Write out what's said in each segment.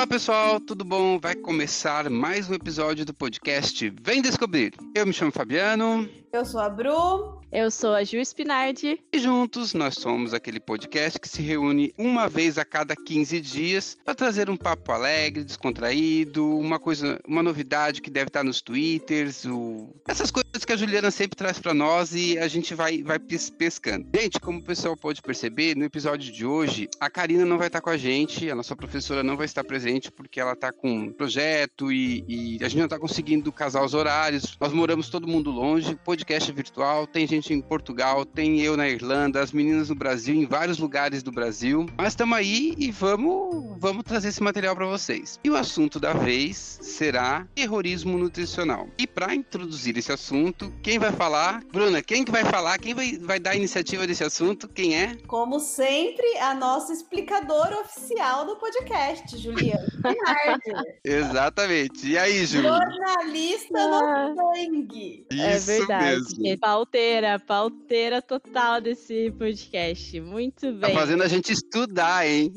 Olá pessoal, tudo bom? Vai começar mais um episódio do podcast Vem Descobrir. Eu me chamo Fabiano. Eu sou a Bru. Eu sou a Ju Spinardi. E juntos nós somos aquele podcast que se reúne uma vez a cada 15 dias para trazer um papo alegre, descontraído, uma coisa, uma novidade que deve estar nos twitters, o... essas coisas que a Juliana sempre traz para nós e a gente vai, vai pescando. Gente, como o pessoal pode perceber, no episódio de hoje, a Karina não vai estar com a gente, a nossa professora não vai estar presente porque ela está com projeto e, e a gente não está conseguindo casar os horários. Nós moramos todo mundo longe, podcast é virtual, tem gente gente em Portugal, tem eu na Irlanda, as meninas no Brasil, em vários lugares do Brasil. Mas estamos aí e vamos, vamos trazer esse material para vocês. E o assunto da vez será terrorismo nutricional. E para introduzir esse assunto, quem vai falar? Bruna, quem que vai falar? Quem vai, vai dar a iniciativa desse assunto? Quem é? Como sempre, a nossa explicadora oficial do podcast, Juliana Exatamente. E aí, Ju? Jornalista ah, no sangue. É verdade. Mesmo. Pauteira pauteira, total desse podcast. Muito tá bem. Tá fazendo a gente estudar, hein?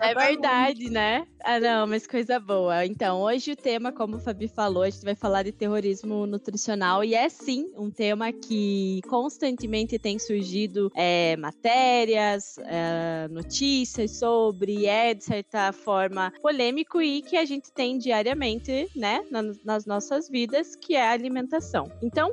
É verdade, né? Ah, não, mas coisa boa. Então, hoje o tema, como o Fabi falou, a gente vai falar de terrorismo nutricional e é sim um tema que constantemente tem surgido é, matérias, é, notícias sobre, é de certa forma polêmico e que a gente tem diariamente, né, nas nossas vidas, que é a alimentação. Então,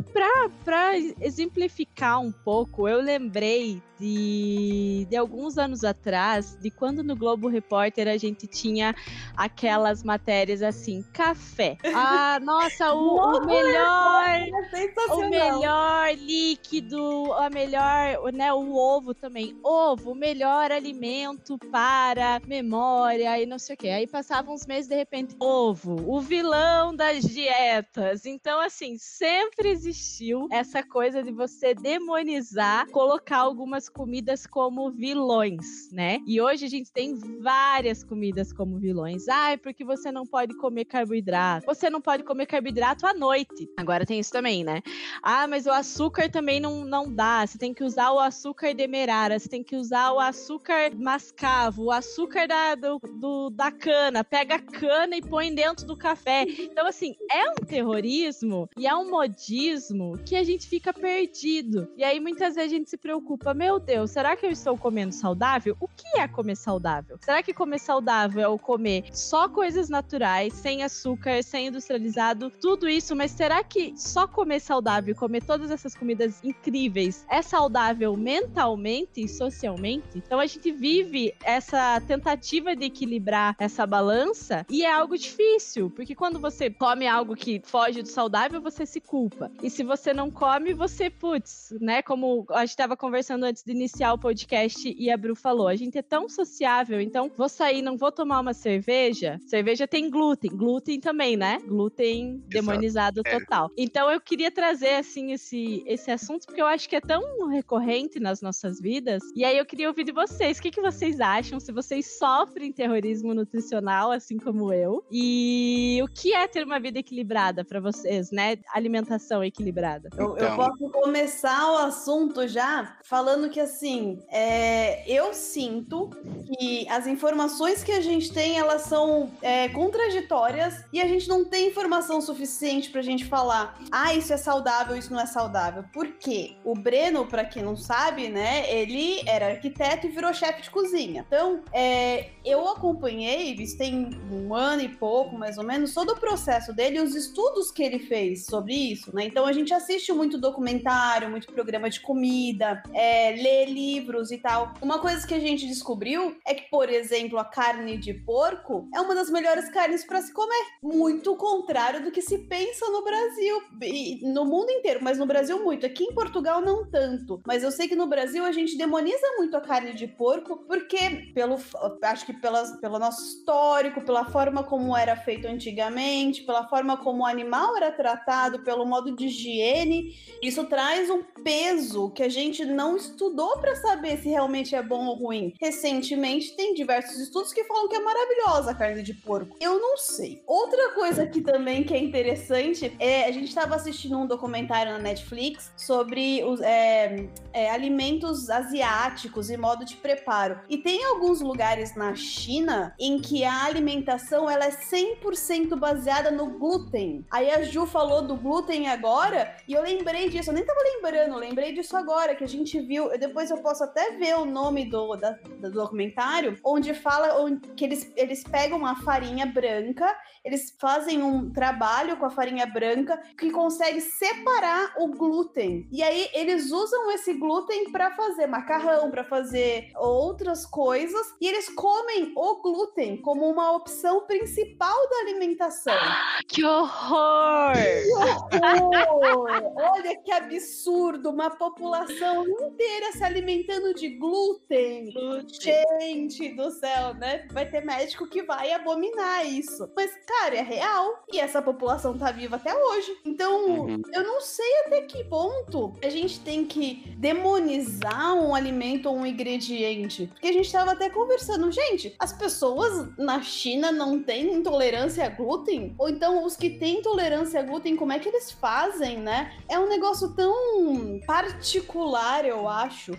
para exemplificar um pouco, eu lembrei de, de alguns anos atrás, de quando no Globo Repórter a gente tinha aquelas matérias assim, café. Ah, nossa, o, o melhor, é o melhor líquido, a melhor, né, o ovo também. Ovo, o melhor alimento para memória e não sei o que. Aí passavam uns meses de repente, ovo, o vilão das dietas. Então assim, sempre existiu essa coisa de você demonizar, colocar algumas comidas como vilões, né? E hoje a gente tem várias comidas como vilões. Ah, porque você não pode comer carboidrato. Você não pode comer carboidrato à noite. Agora tem isso também, né? Ah, mas o açúcar também não, não dá. Você tem que usar o açúcar demerara, você tem que usar o açúcar mascavo, o açúcar da, do, do, da cana. Pega a cana e põe dentro do café. Então, assim, é um terrorismo e é um modismo que a gente fica perdido. E aí muitas vezes a gente se preocupa, meu Deus, será que eu estou comendo saudável? O que é comer saudável? Será que comer saudável é o comer só coisas naturais, sem açúcar, sem industrializado, tudo isso, mas será que só comer saudável, comer todas essas comidas incríveis, é saudável mentalmente e socialmente? Então a gente vive essa tentativa de equilibrar essa balança e é algo difícil, porque quando você come algo que foge do saudável, você se culpa. E se você não come, você, putz, né? Como a gente estava conversando antes de iniciar o podcast e a Bru falou, a gente é tão sociável, então vou sair, não vou tomar uma cerveja. Cerveja tem glúten, glúten também, né? Glúten demonizado Exato. É. total. Então eu queria trazer assim esse esse assunto porque eu acho que é tão recorrente nas nossas vidas. E aí eu queria ouvir de vocês, o que que vocês acham se vocês sofrem terrorismo nutricional assim como eu? E o que é ter uma vida equilibrada para vocês, né? Alimentação equilibrada. Eu, eu então. posso começar o assunto já falando que assim, é, eu sinto que as informações que a gente tem, elas são é, contraditórias e a gente não tem informação suficiente pra gente falar, ah, isso é saudável, isso não é saudável. Por quê? O Breno, para quem não sabe, né, ele era arquiteto e virou chefe de cozinha. Então, é, eu acompanhei, isso tem um ano e pouco, mais ou menos, todo o processo dele, os estudos que ele fez sobre isso, né? Então a gente assiste muito documentário, muito programa de comida, é, lê livros e tal. Uma coisa que a gente descobriu é que, por exemplo, a carne de porco é uma das melhores carnes para se comer. Muito contrário do que se pensa no Brasil e no mundo inteiro, mas no Brasil muito. Aqui em Portugal não tanto, mas eu sei que no Brasil a gente demoniza muito a carne de porco porque pelo acho que pelas, pelo nosso histórico, pela forma como era feito antigamente, pela forma como o animal era tratado, pelo modo de higiene, isso traz um peso que a gente não estudou para saber se realmente é bom ou ruim. Recentemente tem diversos estudos que falam que é maravilhosa a carne de porco. Eu não sei. Outra coisa que também que é interessante é a gente estava assistindo um documentário na Netflix sobre os é, é, alimentos asiáticos e modo de preparo. E tem alguns lugares na China em que a alimentação ela é 100% baseada no glúten. Aí a Ju falou do glúten agora e eu lembrei disso. Eu nem tava lembrando, lembrei disso agora que a gente viu. Depois eu posso até ver o nome do, da, do documentário onde fala onde, que eles, eles pegam a farinha branca, eles fazem um trabalho com a farinha branca que consegue separar o glúten. E aí eles usam esse glúten para fazer macarrão, para fazer outras coisas, e eles comem o glúten como uma opção principal da alimentação. Que horror! Que horror! Olha que absurdo! Uma população inteira se alimentando de glúten. glúten. Gente do céu, né? Vai ter médico que vai abominar isso. Mas, cara, é real. E essa população tá viva até hoje. Então, uhum. eu não sei até que ponto a gente tem que demonizar um alimento ou um ingrediente. Porque a gente tava até conversando, gente, as pessoas na China não têm intolerância a glúten? Ou então os que têm intolerância a glúten, como é que eles fazem, né? É um negócio tão particular, eu acho.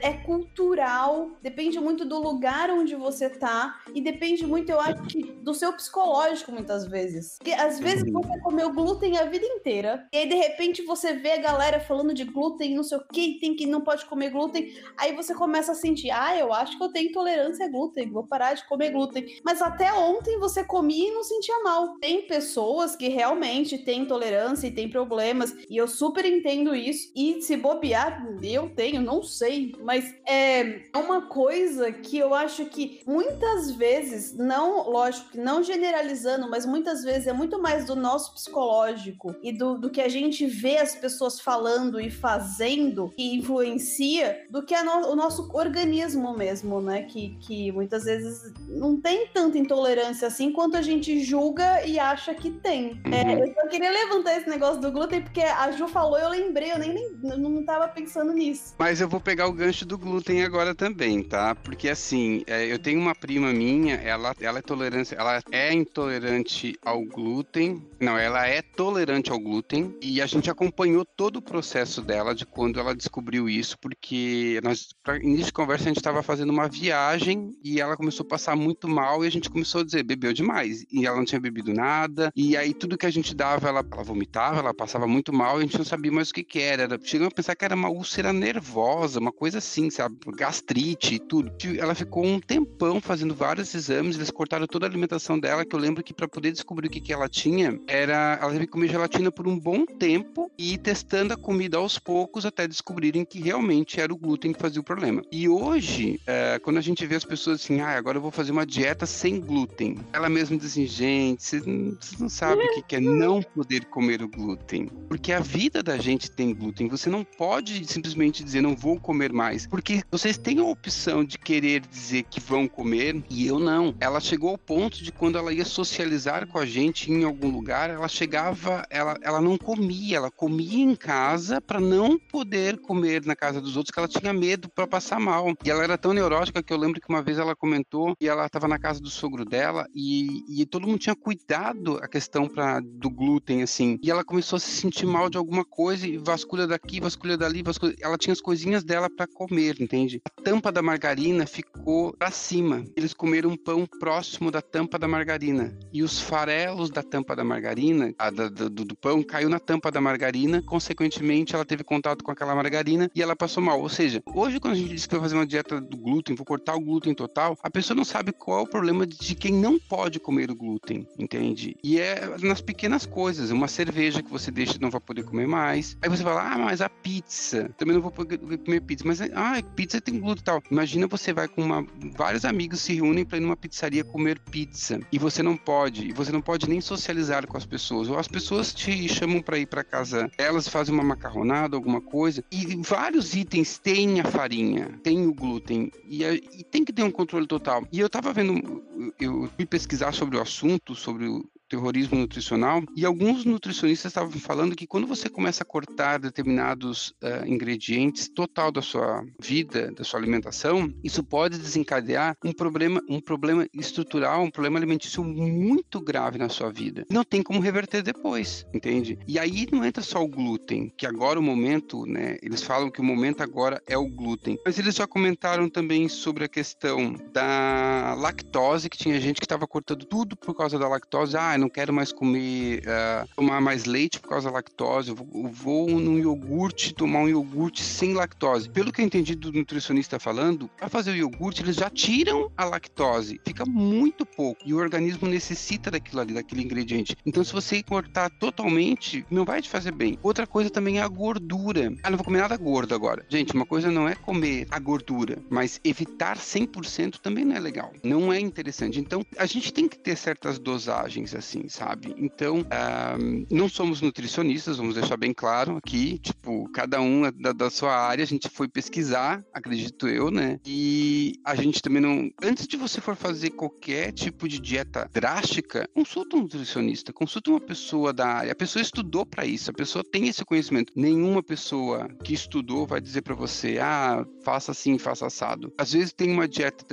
É, é cultural, depende muito do lugar onde você tá e depende muito, eu acho, que do seu psicológico muitas vezes. Porque às vezes uhum. você comeu glúten a vida inteira e aí de repente você vê a galera falando de glúten, não sei o que, tem que não pode comer glúten, aí você começa a sentir, ah, eu acho que eu tenho intolerância a glúten, vou parar de comer glúten. Mas até ontem você comia e não sentia mal. Tem pessoas que realmente têm intolerância e têm problemas e eu super entendo isso. E se bobear, eu tenho, não sei, mas é uma coisa que eu acho que muitas vezes, não, lógico que não generalizando, mas muitas vezes é muito mais do nosso psicológico e do, do que a gente vê as pessoas falando e fazendo que influencia do que no, o nosso organismo mesmo, né? Que, que muitas vezes não tem tanta intolerância assim quanto a gente julga e acha que tem. É, uhum. eu só queria levantar esse negócio do glúten porque a Ju falou, eu lembrei, eu nem, nem não tava pensando nisso. Mas eu vou pegar o gancho do glúten agora também, tá? Porque assim, é, eu tenho uma prima minha, ela, ela é tolerância, ela é intolerante ao glúten. Não, ela é tolerante ao glúten e a gente acompanhou todo o processo dela de quando ela descobriu isso, porque nós, para início de conversa, a gente estava fazendo uma viagem e ela começou a passar muito mal e a gente começou a dizer, bebeu demais. E ela não tinha bebido nada. E aí tudo que a gente dava, ela, ela vomitava, ela passava muito mal e a gente não sabia mais o que que era. Chegou a pensar que era uma úlcera nervosa, uma coisa assim, sabe? Gastrite e tudo. Ela ficou um tempão fazendo vários exames, eles cortaram toda a alimentação dela, que eu lembro que para poder descobrir o que que ela tinha, era ela teve que comer gelatina por um bom tempo e testando a comida aos poucos até descobrirem que realmente era o glúten que fazia o problema. E hoje, é, quando a gente vê as pessoas assim, ah, agora eu vou fazer uma dieta sem glúten, ela mesma diz assim, gente, vocês não, não sabem o que, que é não poder comer o glúten. Porque a vida da gente tem glúten. Você não pode simplesmente dizer não vou comer mais, porque vocês têm a opção de querer dizer que vão comer e eu não. Ela chegou ao ponto de quando ela ia socializar com a gente em algum lugar, ela chegava, ela, ela não comia, ela comia em casa para não poder comer na casa dos outros, que ela tinha medo para passar mal. E ela era tão neurótica que eu lembro que uma vez ela comentou e ela estava na casa do sogro dela e, e todo mundo tinha cuidado a questão pra, do glúten, assim. E ela começou a se sentir mal de alguma coisa e vasculha daqui, vasculha dali, vasculha... ela tinha as coisinhas dela para comer, entende? A tampa da margarina ficou para cima. Eles comeram um pão próximo da tampa da margarina. E os farelos da tampa da margarina, a, da, do, do pão, caiu na tampa da margarina. Consequentemente, ela teve contato com aquela margarina e ela passou mal. Ou seja, hoje quando a gente diz que vai fazer uma dieta do glúten, vou cortar o glúten total, a pessoa não sabe qual é o problema de quem não pode comer o glúten, entende? E é nas pequenas coisas. Uma cerveja que você deixa não vai poder comer mais. Aí você fala, ah, mas a pizza, também não vou poder comer pizza. Mas, ah, pizza tem glúten e tal. Imagina você vai com uma, vários amigos se reúnem para ir numa pizzaria comer pizza e você não pode, e você não pode nem socializar com as pessoas. Ou as pessoas te chamam para ir para casa, elas fazem uma macarronada, alguma coisa, e vários itens têm a farinha, tem o glúten, e, e tem que ter um controle total. E eu tava vendo, eu fui pesquisar sobre o assunto, sobre o terrorismo nutricional e alguns nutricionistas estavam falando que quando você começa a cortar determinados uh, ingredientes total da sua vida, da sua alimentação, isso pode desencadear um problema, um problema estrutural, um problema alimentício muito grave na sua vida. Não tem como reverter depois, entende? E aí não entra só o glúten, que agora o momento, né? Eles falam que o momento agora é o glúten, mas eles já comentaram também sobre a questão da lactose, que tinha gente que estava cortando tudo por causa da lactose. Ah, não quero mais comer, uh, tomar mais leite por causa da lactose. Eu vou, eu vou num iogurte tomar um iogurte sem lactose. Pelo que eu entendi do nutricionista falando, para fazer o iogurte eles já tiram a lactose, fica muito pouco e o organismo necessita daquilo ali, daquele ingrediente. Então, se você cortar totalmente, não vai te fazer bem. Outra coisa também é a gordura. Ah, não vou comer nada gordo agora. Gente, uma coisa não é comer a gordura, mas evitar 100% também não é legal. Não é interessante. Então, a gente tem que ter certas dosagens assim, sabe? Então, uh, não somos nutricionistas, vamos deixar bem claro aqui. Tipo, cada um é da, da sua área, a gente foi pesquisar, acredito eu, né? E a gente também não. Antes de você for fazer qualquer tipo de dieta drástica, consulta um nutricionista, consulta uma pessoa da área. A pessoa estudou para isso, a pessoa tem esse conhecimento. Nenhuma pessoa que estudou vai dizer para você, ah, faça assim, faça assado. Às vezes tem uma dieta,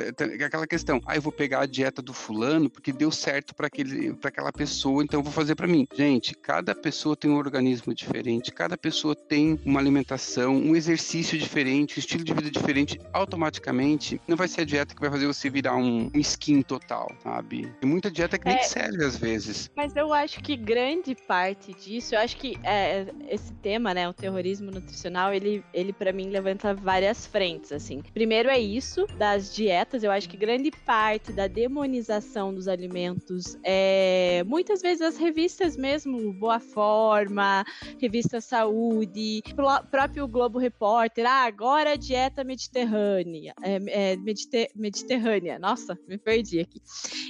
aquela questão, ah, eu vou pegar a dieta do fulano porque deu certo para aquela pessoa, então eu vou fazer para mim. Gente, cada pessoa tem um organismo diferente, cada pessoa tem uma alimentação, um exercício diferente, um estilo de vida diferente, automaticamente não vai ser a dieta que vai fazer você virar um, um skin total, sabe? Tem muita dieta que nem é, serve às vezes. Mas eu acho que grande parte disso, eu acho que é, esse tema, né, o terrorismo nutricional, ele, ele para mim levanta várias frentes, assim. Primeiro é isso, das dietas, eu acho que grande parte da demonização dos alimentos é muitas vezes as revistas mesmo, Boa Forma, Revista Saúde, próprio Globo Repórter, ah, agora dieta mediterrânea, é, é, mediter, mediterrânea, nossa, me perdi aqui.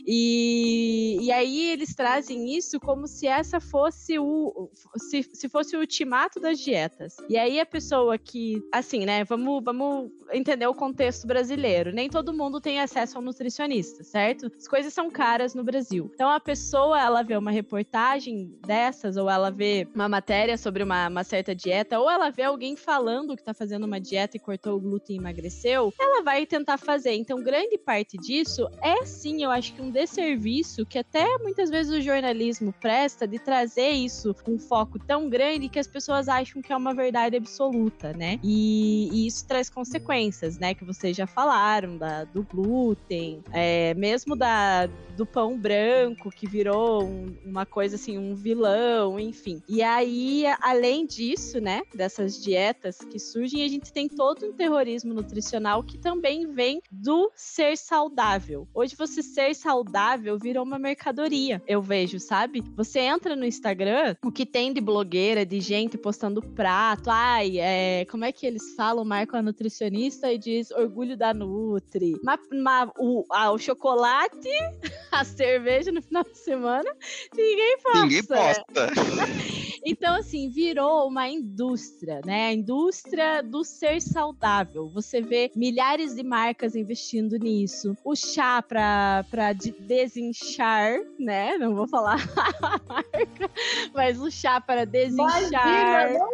E, e aí eles trazem isso como se essa fosse o, se, se fosse o ultimato das dietas. E aí a pessoa que, assim, né, vamos, vamos entender o contexto brasileiro, nem todo mundo tem acesso ao nutricionista, certo? As coisas são caras no Brasil. Então a pessoa, ela vê uma reportagem dessas, ou ela vê uma matéria sobre uma, uma certa dieta, ou ela vê alguém falando que tá fazendo uma dieta e cortou o glúten e emagreceu, ela vai tentar fazer. Então, grande parte disso é sim, eu acho que um desserviço que até muitas vezes o jornalismo presta de trazer isso com um foco tão grande que as pessoas acham que é uma verdade absoluta, né? E, e isso traz consequências, né? Que vocês já falaram, da, do glúten, é, mesmo da, do pão branco, que virou um, uma coisa assim, um vilão, enfim. E aí, além disso, né, dessas dietas que surgem, a gente tem todo um terrorismo nutricional que também vem do ser saudável. Hoje, você ser saudável virou uma mercadoria, eu vejo, sabe? Você entra no Instagram, o que tem de blogueira, de gente postando prato, ai, é, como é que eles falam? Marca a nutricionista e diz orgulho da Nutri. Ma, ma, o, o chocolate, a cerveja no final de semana, ninguém posta. Ninguém posta. então, assim, virou uma indústria, né? A indústria do ser saudável. Você vê milhares de marcas investindo nisso. O chá para desinchar, né? Não vou falar a marca, mas o chá para desinchar. Imagina,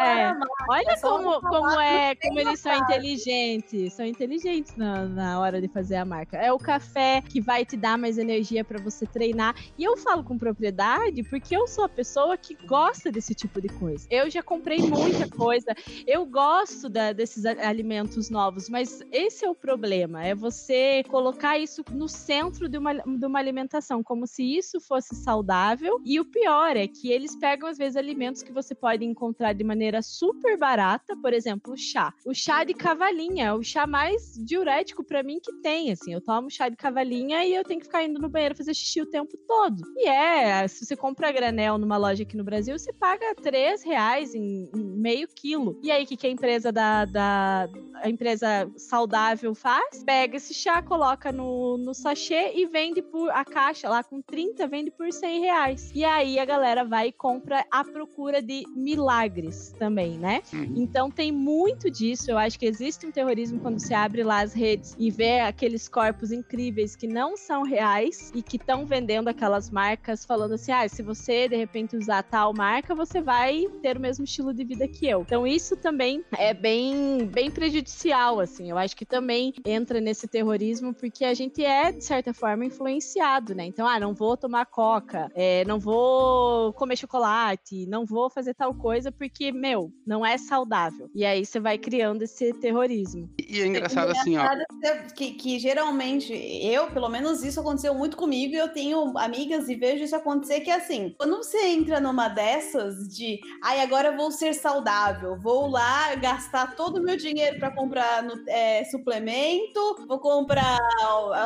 é. Olha como, como é, como eles são inteligentes. São inteligentes na, na hora de fazer a marca. É o café que vai te dar mais energia para você treinar. E eu falo com propriedade porque eu sou a pessoa que gosta desse tipo de coisa. Eu já comprei muita coisa. Eu gosto da, desses alimentos novos, mas esse é o problema. É você colocar isso no centro de uma, de uma alimentação, como se isso fosse saudável. E o pior é que eles pegam, às vezes, alimentos que você pode encontrar de maneira super barata, por exemplo, o chá. O chá de cavalinha é o chá mais diurético para mim que tem. Assim, eu tomo chá de cavalinha e eu tenho que ficar indo no banheiro fazer xixi o tempo todo. E é, se você compra granel numa loja aqui no Brasil, você paga 3 reais em, em meio quilo. E aí, o que, que a empresa da, da a empresa saudável faz? Pega esse chá, coloca no, no sachê e vende por a caixa lá com 30, vende por 100 reais. E aí a galera vai e compra à procura de milagres também, né? Uhum. Então tem muito disso. Eu acho que existe um terrorismo quando você abre lá as redes e vê aqueles corpos incríveis que não são reais e que estão vendendo aquelas marcas falando assim: ah, se você de repente usar tal marca, você vai ter o mesmo estilo de vida que eu. Então isso também é bem, bem prejudicial, assim. Eu acho que também entra nesse terrorismo porque a gente é, de certa forma, influenciado, né? Então, ah, não vou tomar coca, é, não vou comer chocolate, não vou fazer tal coisa porque, meu, não é saudável. E aí você vai criando esse terrorismo. E é engraçado, é assim, ó. Que, que geralmente, eu, pelo menos isso aconteceu muito comigo e eu tenho amigas e vejo isso acontecer que, assim, quando você entra numa dessas de, ai, agora vou ser saudável, vou lá gastar todo o meu dinheiro para comprar no, é, suplemento, vou comprar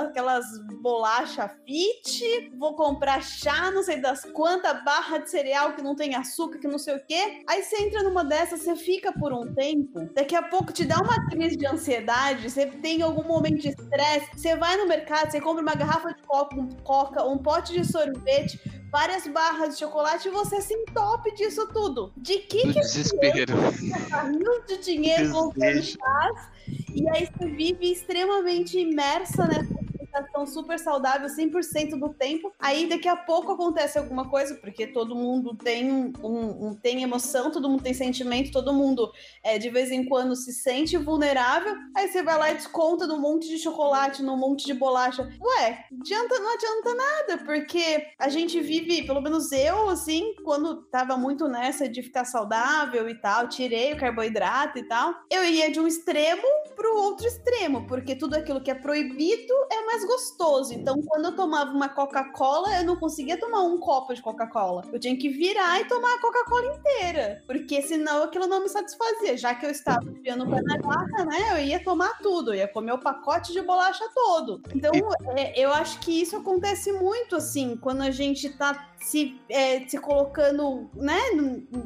aquelas bolacha fit, vou comprar chá, não sei das quantas, barra de cereal que não tem açúcar, que não sei o quê. Aí você entra numa dessas, você fica por um tempo, daqui a pouco te dá uma crise de ansiedade, você tem algum momento de estresse, você vai no mercado, você compra uma garrafa de coca, um, coca, um pote de sorvete, várias barras de chocolate e você se entope disso tudo. De que que desespero. Rios de dinheiro chás e aí você vive extremamente imersa nessa alimentação super saudável 100% do tempo. Aí daqui a pouco acontece alguma coisa, porque todo mundo tem um, um tem emoção, todo mundo tem sentimento, todo mundo é, de vez em quando se sente vulnerável. Aí você vai lá e desconta num monte de chocolate, num monte de bolacha. Ué, adianta, não adianta nada, porque a gente vive, pelo menos eu, assim, quando tava muito nessa de ficar saudável e tal, tirei o carboidrato e tal, eu ia de um extremo pro outro extremo, porque tudo aquilo que é proibido é mais mais gostoso. Então, quando eu tomava uma Coca-Cola, eu não conseguia tomar um copo de Coca-Cola. Eu tinha que virar e tomar a Coca-Cola inteira. Porque senão aquilo não me satisfazia. Já que eu estava enfiando o pé na garrafa, né? Eu ia tomar tudo. Eu ia comer o pacote de bolacha todo. Então, é, eu acho que isso acontece muito, assim, quando a gente tá se, é, se colocando, né,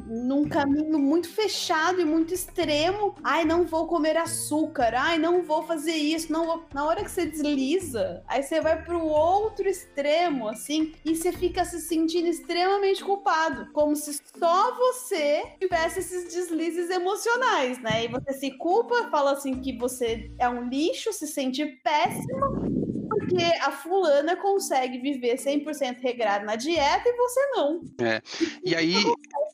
num, caminho muito fechado e muito extremo. Ai, não vou comer açúcar. Ai, não vou fazer isso. Não vou... Na hora que você desliza, aí você vai pro outro extremo, assim, e você fica se sentindo extremamente culpado, como se só você tivesse esses deslizes emocionais, né? E você se culpa, fala assim que você é um lixo, se sente péssimo porque a fulana consegue viver 100% regrado na dieta e você não. É. E aí,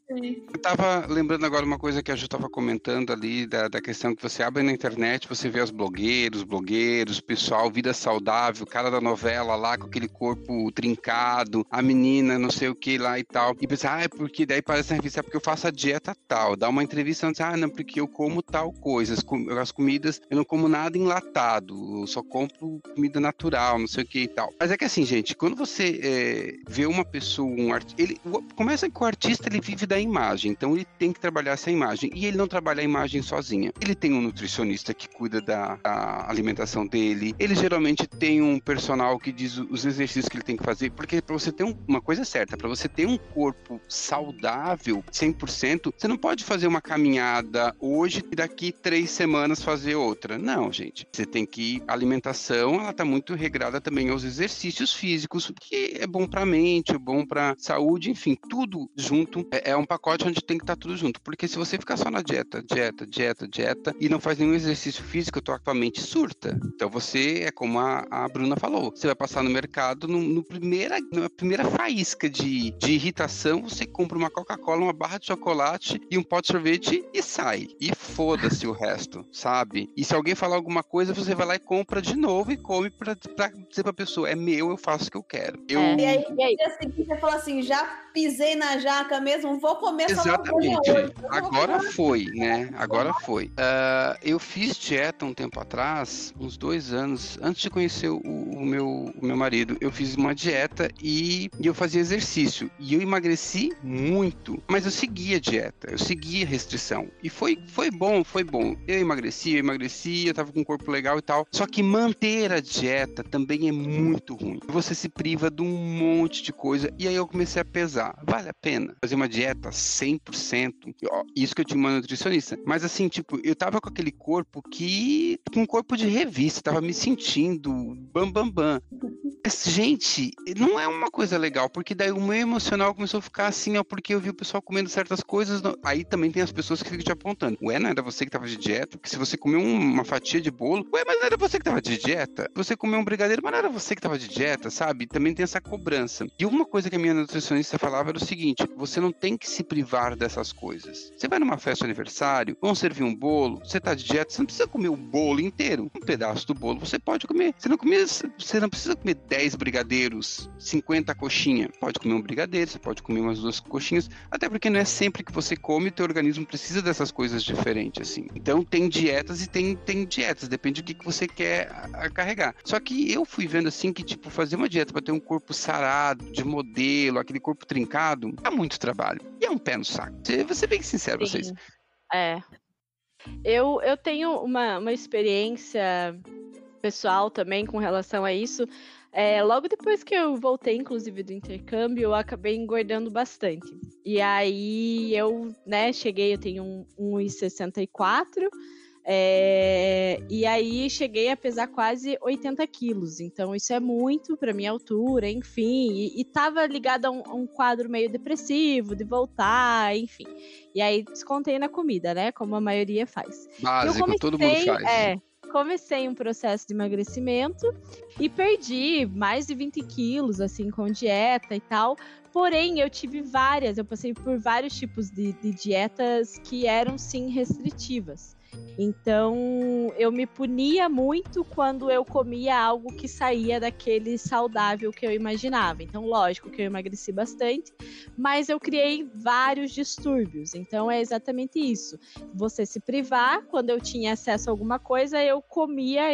eu tava lembrando agora uma coisa que a Ju tava comentando ali, da, da questão que você abre na internet, você vê os blogueiros, blogueiros, pessoal, vida saudável, cara da novela lá com aquele corpo trincado, a menina não sei o que lá e tal. E pensa, ah, é porque daí parece na revista, é porque eu faço a dieta tal. Dá uma entrevista e ah, não, porque eu como tal coisa. As, com, as comidas, eu não como nada enlatado, eu só compro comida natural, não sei o que e tal. Mas é que assim, gente, quando você é, vê uma pessoa, um artista, ele começa que o artista ele vive da imagem, então ele tem que trabalhar essa imagem. E ele não trabalha a imagem sozinha. Ele tem um nutricionista que cuida da, da alimentação dele. Ele geralmente tem um personal que diz os exercícios que ele tem que fazer, porque para você ter um, uma coisa certa, para você ter um corpo saudável 100%, você não pode fazer uma caminhada hoje e daqui três semanas fazer outra. Não, gente. Você tem que a alimentação, ela tá muito regrada também aos exercícios físicos, que é bom para a mente, é bom para saúde, enfim, tudo junto é, é um pacote onde tem que estar tá tudo junto. Porque se você ficar só na dieta, dieta, dieta, dieta, e não faz nenhum exercício físico, tua, tua mente surta. Então você é como a, a Bruna falou: você vai passar no mercado, no, no primeira, na primeira faísca de, de irritação, você compra uma Coca-Cola, uma barra de chocolate e um pote de sorvete e sai. E foda-se o resto, sabe? E se alguém falar alguma coisa, você vai lá e compra de novo e come pra, pra dizer pra pessoa: é meu, eu faço o que eu quero. Eu... É. E aí, e aí? Assim, você fala assim: já pisei na jaca mesmo, vou comer Exatamente. Hoje. Agora foi, né? Agora foi. Uh, eu fiz dieta um tempo atrás, uns dois anos, antes de conhecer o, o meu, o meu marido. Eu fiz uma dieta e, e, eu fazia exercício. E eu emagreci muito. Mas eu seguia a dieta, eu seguia a restrição. E foi, foi bom, foi bom. Eu emagreci, eu emagreci, eu tava com um corpo legal e tal. Só que manter a dieta também é muito ruim. Você se priva de um monte de coisa. E aí eu comecei a pesar. Vale a pena fazer uma dieta dieta 100%, isso que eu tinha uma nutricionista. Mas assim, tipo, eu tava com aquele corpo que. com um corpo de revista, tava me sentindo bam, bam, bam. Mas, gente, não é uma coisa legal, porque daí o meu emocional começou a ficar assim, ó, porque eu vi o pessoal comendo certas coisas. Aí também tem as pessoas que ficam te apontando. Ué, não era você que tava de dieta? Porque se você comeu uma fatia de bolo, ué, mas não era você que tava de dieta? Você comeu um brigadeiro, mas não era você que tava de dieta, sabe? Também tem essa cobrança. E uma coisa que a minha nutricionista falava era o seguinte: você não tem que se privar dessas coisas. Você vai numa festa de aniversário, vão servir um bolo, você tá de dieta, você não precisa comer o bolo inteiro. Um pedaço do bolo você pode comer. Você não, come, você não precisa comer 10 brigadeiros, 50 coxinha. Pode comer um brigadeiro, você pode comer umas duas coxinhas, até porque não é sempre que você come, o teu organismo precisa dessas coisas diferentes, assim. Então tem dietas e tem, tem dietas, depende do que, que você quer carregar. Só que eu fui vendo assim que, tipo, fazer uma dieta para ter um corpo sarado, de modelo, aquele corpo trincado, é muito trabalho. E é um pé no saco. Vou ser bem sincero Sim. vocês. É. Eu, eu tenho uma, uma experiência pessoal também com relação a isso. É, logo depois que eu voltei, inclusive, do intercâmbio, eu acabei engordando bastante. E aí eu, né, cheguei, eu tenho 1,64 é, e aí cheguei a pesar quase 80 quilos. Então isso é muito para minha altura, enfim. E, estava ligado a um, a um, quadro meio depressivo, de voltar, enfim. E aí descontei na comida, né? Como a maioria faz. Básico, comecei, todo mundo faz. É, comecei um processo de emagrecimento e perdi mais de 20 quilos, assim, com dieta e tal. Porém, eu tive várias, eu passei por vários tipos de, de dietas que eram, sim, restritivas. Então, eu me punia muito quando eu comia algo que saía daquele saudável que eu imaginava. Então, lógico que eu emagreci bastante, mas eu criei vários distúrbios. Então, é exatamente isso. Você se privar, quando eu tinha acesso a alguma coisa, eu comia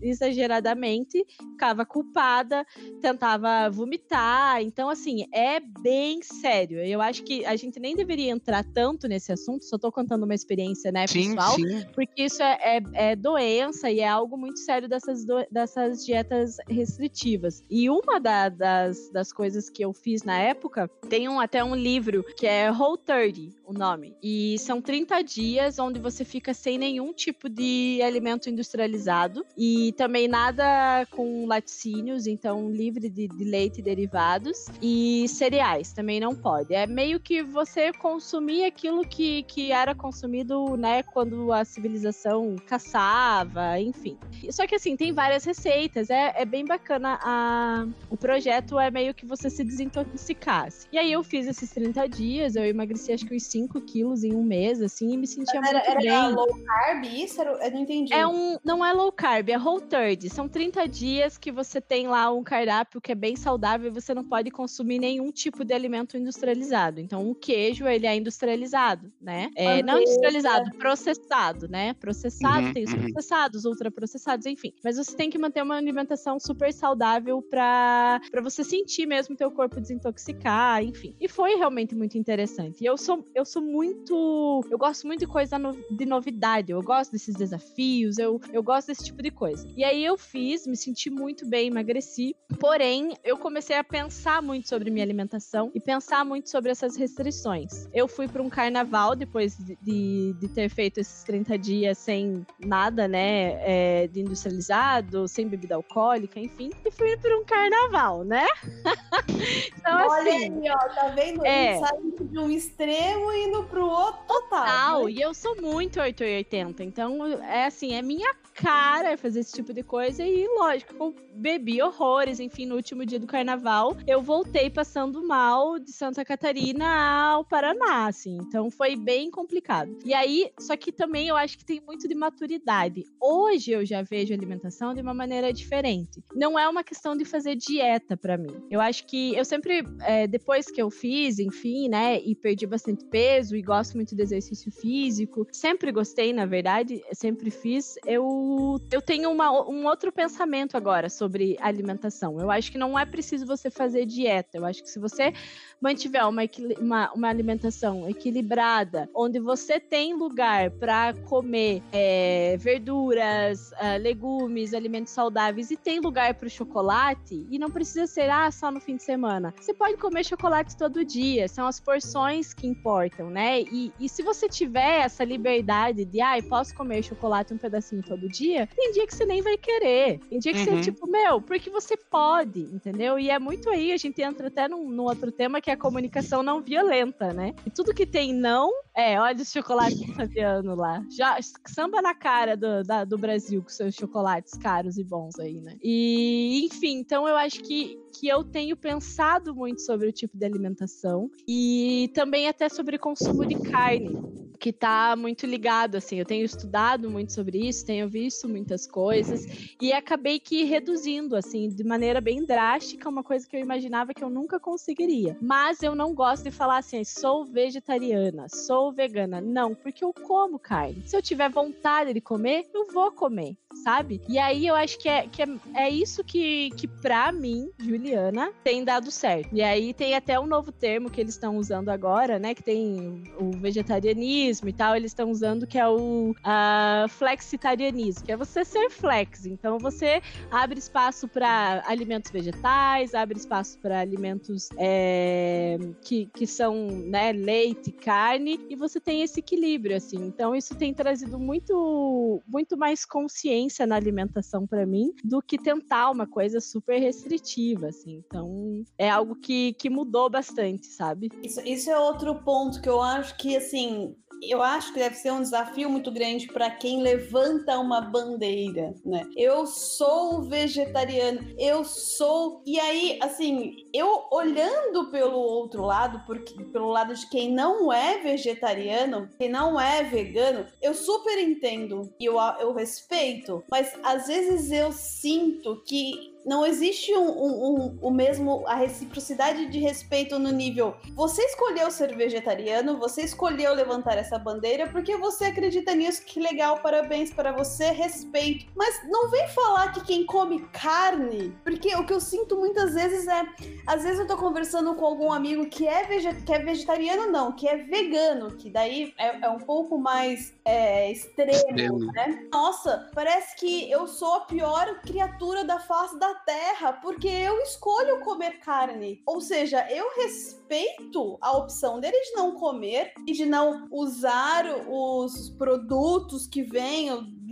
exageradamente, ficava culpada, tentava vomitar. Então, assim, é bem sério. Eu acho que a gente nem deveria entrar tanto nesse assunto, só estou contando uma experiência, né, pessoal. Sim, sim porque isso é, é, é, doença e é algo muito sério dessas, do, dessas dietas restritivas. E uma da, das, das coisas que eu fiz na época, tem um, até um livro que é Whole 30, o nome. E são 30 dias onde você fica sem nenhum tipo de alimento industrializado e também nada com laticínios, então livre de, de leite e derivados. E cereais também não pode. É meio que você consumir aquilo que, que era consumido, né, quando a civilização caçava, enfim. Só que assim, tem várias receitas, é, é bem bacana. A... O projeto é meio que você se desintoxicasse. E aí eu fiz esses 30 dias, eu emagreci acho que uns 5 quilos em um mês, assim, e me sentia era, muito era bem. Era low carb isso? Eu não entendi. É um, não é low carb, é whole 30. São 30 dias que você tem lá um cardápio que é bem saudável e você não pode consumir nenhum tipo de alimento industrializado. Então, o queijo, ele é industrializado, né? É, não industrializado, processado, né? Processado, uhum, tem os uhum. processados, ultraprocessados, enfim. Mas você tem que manter uma alimentação super saudável para você sentir mesmo teu corpo desintoxicar, enfim. E foi realmente muito interessante. E eu sou, eu sou muito. Eu gosto muito de coisa no, de novidade. Eu gosto desses desafios, eu, eu gosto desse tipo de coisa. E aí eu fiz, me senti muito bem, emagreci. Porém, eu comecei a pensar muito sobre minha alimentação e pensar muito sobre essas restrições. Eu fui para um carnaval depois de, de, de ter feito esses 30 dias sem nada, né, é, de industrializado, sem bebida alcoólica, enfim, e fui para um carnaval, né? então, Olha assim, aí, ó, tá vendo? É, saindo de um extremo e indo pro outro total. Total, né? e eu sou muito 880, então é assim, é minha cara fazer esse tipo de coisa e, lógico, eu bebi horrores, enfim, no último dia do carnaval, eu voltei passando mal de Santa Catarina ao Paraná, assim, então foi bem complicado. E aí, só que também eu acho que tem muito de maturidade. Hoje eu já vejo alimentação de uma maneira diferente. Não é uma questão de fazer dieta para mim. Eu acho que eu sempre, é, depois que eu fiz, enfim, né, e perdi bastante peso e gosto muito de exercício físico, sempre gostei, na verdade, sempre fiz, eu eu, tenho uma, um outro pensamento agora sobre alimentação. Eu acho que não é preciso você fazer dieta. Eu acho que se você mantiver uma, uma, uma alimentação equilibrada, onde você tem lugar para comer é, verduras, uh, legumes, alimentos saudáveis e tem lugar para o chocolate, e não precisa ser ah, só no fim de semana. Você pode comer chocolate todo dia, são as porções que importam, né? E, e se você tiver essa liberdade de, ah, posso comer chocolate um pedacinho todo dia, tem dia que você nem vai querer. Tem dia que uhum. você, tipo, meu, porque você pode, entendeu? E é muito aí, a gente entra até num, num outro tema que é a comunicação não violenta, né? E tudo que tem não, é, olha o chocolate Fabiano lá. Já samba na cara do, da, do Brasil com seus chocolates caros e bons aí, né? E, enfim, então eu acho que, que eu tenho pensado muito sobre o tipo de alimentação e também até sobre consumo de carne que está muito ligado, assim, eu tenho estudado muito sobre isso, tenho visto muitas coisas e acabei que reduzindo, assim, de maneira bem drástica, uma coisa que eu imaginava que eu nunca conseguiria. Mas eu não gosto de falar assim, sou vegetariana, sou vegana. Não, porque eu como carne. Se eu tiver vontade de comer, eu vou comer, sabe? E aí eu acho que é, que é, é isso que, que pra mim, Juliana, tem dado certo. E aí tem até um novo termo que eles estão usando agora, né? Que tem o vegetarianismo e tal, eles estão usando que é o uh, flexitarianismo, que é você ser flex. Então você abre espaço para alimentos vegetais, abre espaço para alimentos é, que, que são né, leite, carne, e você tem esse equilíbrio, assim. Então isso tem trazido muito, muito mais consciência na alimentação para mim do que tentar uma coisa super restritiva, assim. Então é algo que, que mudou bastante, sabe? Isso, isso é outro ponto que eu acho que, assim, eu acho que deve ser um desafio muito grande para quem levanta uma bandeira, né? Eu sou vegetariano, eu sou. E aí, assim, eu olhando pelo outro lado, porque pelo lado de quem não é vegetariano, quem não é vegano, eu super entendo e eu, eu respeito, mas às vezes eu sinto que não existe um, um, um, o mesmo a reciprocidade de respeito no nível. Você escolheu ser vegetariano, você escolheu levantar essa bandeira porque você acredita nisso. Que legal, parabéns para você, respeito. Mas não vem falar que quem come carne, porque o que eu sinto muitas vezes é, às vezes eu tô conversando com algum amigo que é, veget, que é vegetariano, não, que é vegano, que daí é, é um pouco mais é, extremo, extremo, né? Nossa, parece que eu sou a pior criatura da face da terra porque eu escolho comer carne. Ou seja, eu respeito a opção deles de não comer e de não usar os produtos que vêm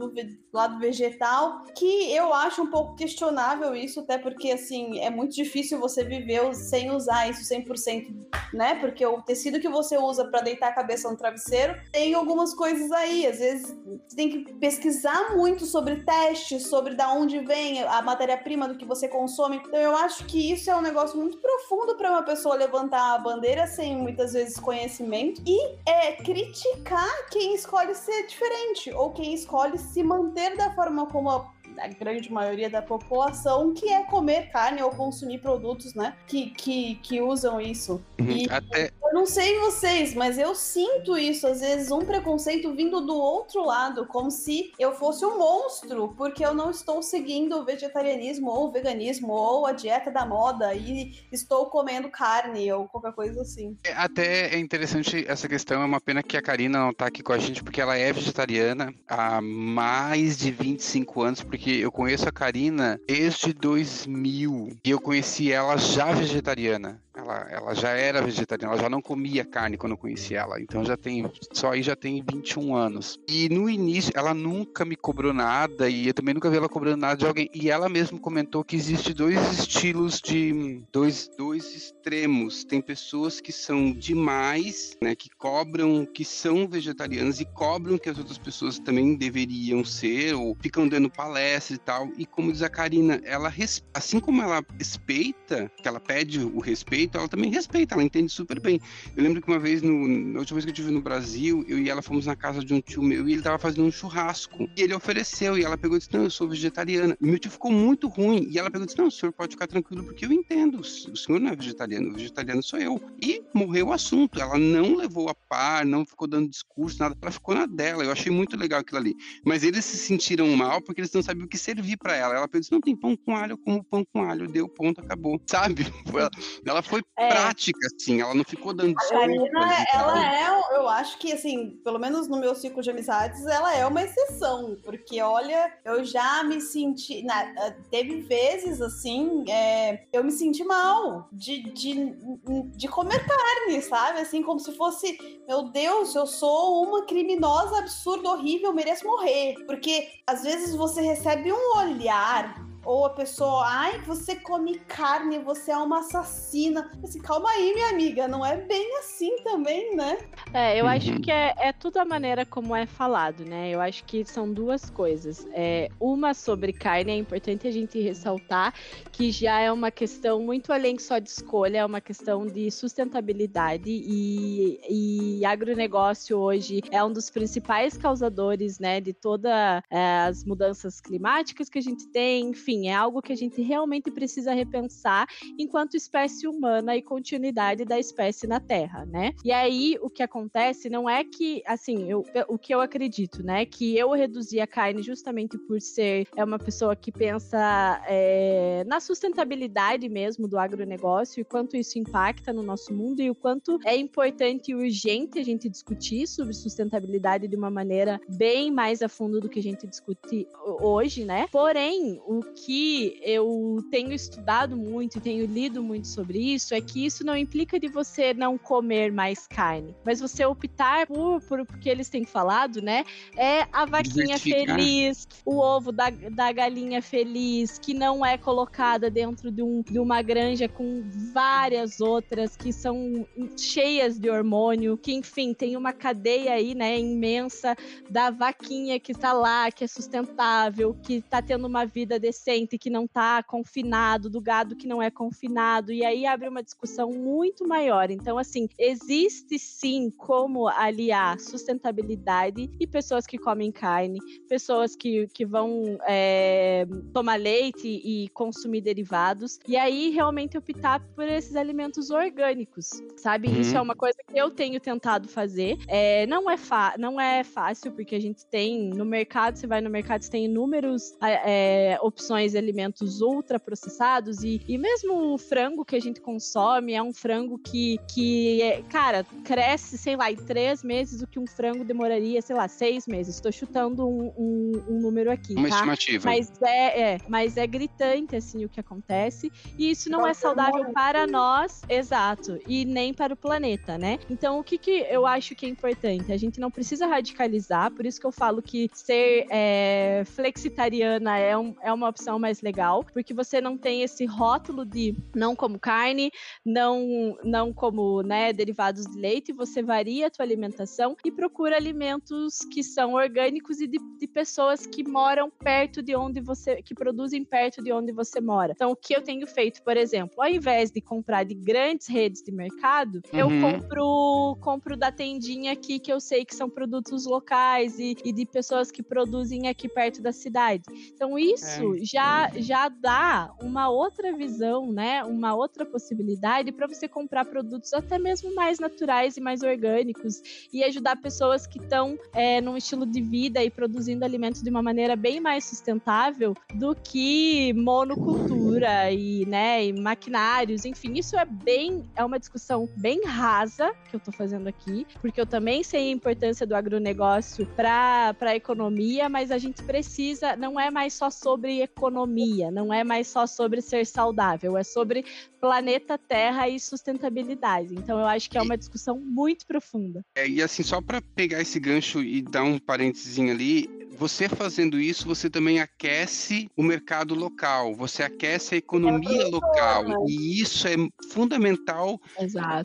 do lado vegetal, que eu acho um pouco questionável isso, até porque, assim, é muito difícil você viver sem usar isso 100%, né? Porque o tecido que você usa para deitar a cabeça no travesseiro tem algumas coisas aí. Às vezes você tem que pesquisar muito sobre testes, sobre da onde vem a matéria-prima do que você consome. Então, eu acho que isso é um negócio muito profundo para uma pessoa levantar a bandeira sem muitas vezes conhecimento e é criticar quem escolhe ser diferente ou quem escolhe se manter da forma como a a grande maioria da população, que é comer carne ou consumir produtos, né? Que, que, que usam isso. Uhum, e Até... eu não sei vocês, mas eu sinto isso, às vezes, um preconceito vindo do outro lado, como se eu fosse um monstro, porque eu não estou seguindo o vegetarianismo ou o veganismo ou a dieta da moda e estou comendo carne ou qualquer coisa assim. É, até é interessante essa questão, é uma pena que a Karina não tá aqui com a gente, porque ela é vegetariana há mais de 25 anos, porque porque eu conheço a Karina desde 2000 e eu conheci ela já vegetariana. Ela, ela já era vegetariana, ela já não comia carne quando eu conheci ela. Então já tem, só aí já tem 21 anos. E no início, ela nunca me cobrou nada e eu também nunca vi ela cobrando nada de alguém. E ela mesma comentou que existe dois estilos de dois, dois extremos. Tem pessoas que são demais, né, que cobram que são vegetarianas e cobram que as outras pessoas também deveriam ser ou ficam dando palestra e tal. E como diz a Karina, ela assim como ela respeita, que ela pede o respeito ela também respeita, ela entende super bem. Eu lembro que uma vez, no, na última vez que eu estive no Brasil, eu e ela fomos na casa de um tio meu e ele tava fazendo um churrasco. E ele ofereceu, e ela pegou e disse: Não, eu sou vegetariana. E meu tio ficou muito ruim. E ela pegou e disse: Não, o senhor pode ficar tranquilo, porque eu entendo. O senhor não é vegetariano, o vegetariano sou eu. E morreu o assunto. Ela não levou a par, não ficou dando discurso, nada. Ela ficou na dela. Eu achei muito legal aquilo ali. Mas eles se sentiram mal porque eles não sabiam o que servir para ela. Ela disse: Não tem pão com alho, eu como pão com alho. Deu ponto, acabou. Sabe? Ela foi é. prática, assim. Ela não ficou dando. A Karina, ela é, eu acho que, assim, pelo menos no meu ciclo de amizades, ela é uma exceção. Porque, olha, eu já me senti. Na, eh, teve vezes, assim, é, eu me senti mal de, de, de comer carne, sabe? Assim, como se fosse, meu Deus, eu sou uma criminosa absurda, horrível, mereço morrer. Porque às vezes você recebe um olhar ou a pessoa, ai, você come carne, você é uma assassina. Assim, calma aí, minha amiga, não é bem assim também, né? É, eu uhum. acho que é, é, tudo a maneira como é falado, né? Eu acho que são duas coisas. É, uma sobre carne, é importante a gente ressaltar que já é uma questão muito além só de escolha, é uma questão de sustentabilidade e, e agronegócio hoje é um dos principais causadores, né, de todas é, as mudanças climáticas que a gente tem, enfim enfim, é algo que a gente realmente precisa repensar enquanto espécie humana e continuidade da espécie na Terra, né? E aí o que acontece não é que, assim, eu, o que eu acredito, né? Que eu reduzi a carne justamente por ser é uma pessoa que pensa é, na sustentabilidade mesmo do agronegócio e quanto isso impacta no nosso mundo e o quanto é importante e urgente a gente discutir sobre sustentabilidade de uma maneira bem mais a fundo do que a gente discute hoje, né? Porém, o que eu tenho estudado muito e tenho lido muito sobre isso é que isso não implica de você não comer mais carne, mas você optar por, por porque eles têm falado, né? É a vaquinha feliz, o ovo da, da galinha feliz, que não é colocada dentro de, um, de uma granja com várias outras que são cheias de hormônio, que enfim, tem uma cadeia aí, né, imensa da vaquinha que está lá, que é sustentável, que está tendo uma vida decente que não está confinado, do gado que não é confinado, e aí abre uma discussão muito maior. Então, assim, existe sim como aliar sustentabilidade e pessoas que comem carne, pessoas que, que vão é, tomar leite e consumir derivados, e aí realmente optar por esses alimentos orgânicos, sabe? Uhum. Isso é uma coisa que eu tenho tentado fazer. É, não, é não é fácil, porque a gente tem no mercado, você vai no mercado, você tem inúmeros é, opções de alimentos ultraprocessados e, e mesmo o frango que a gente consome é um frango que, que é, cara, cresce, sei lá, em três meses o que um frango demoraria, sei lá, seis meses. Estou chutando um, um, um, número aqui, Uma tá? estimativa. Mas é, é, mas é gritante, assim, o que acontece. E isso não é saudável para nós, exato, e nem para o planeta, né? Então, o que, que eu acho que é importante? A gente não precisa radicalizar, por isso que eu falo que ser é, flexitariana é, um, é uma opção mais legal, porque você não tem esse rótulo de não como carne, não não como, né, derivados de leite, você varia a tua alimentação e procura alimentos que são orgânicos e de, de pessoas que moram perto de onde você, que produzem perto de onde você mora. Então, o que eu tenho feito, por exemplo, ao invés de comprar de grandes redes de mercado, uhum. eu compro compro da tendinha aqui que eu sei que são produtos locais e, e de pessoas que produzem aqui perto da cidade. Então, isso é. já já, já dá uma outra visão, né? Uma outra possibilidade para você comprar produtos até mesmo mais naturais e mais orgânicos e ajudar pessoas que estão é, num estilo de vida e produzindo alimentos de uma maneira bem mais sustentável do que monocultura e, né, e maquinários, enfim, isso é bem é uma discussão bem rasa que eu estou fazendo aqui, porque eu também sei a importância do agronegócio para a economia, mas a gente precisa, não é mais só sobre economia economia, não é mais só sobre ser saudável, é sobre planeta Terra e sustentabilidade. Então eu acho que é uma discussão muito profunda. É, e assim, só para pegar esse gancho e dar um parênteses ali, você fazendo isso, você também aquece o mercado local, você aquece a economia local. Né? E isso é fundamental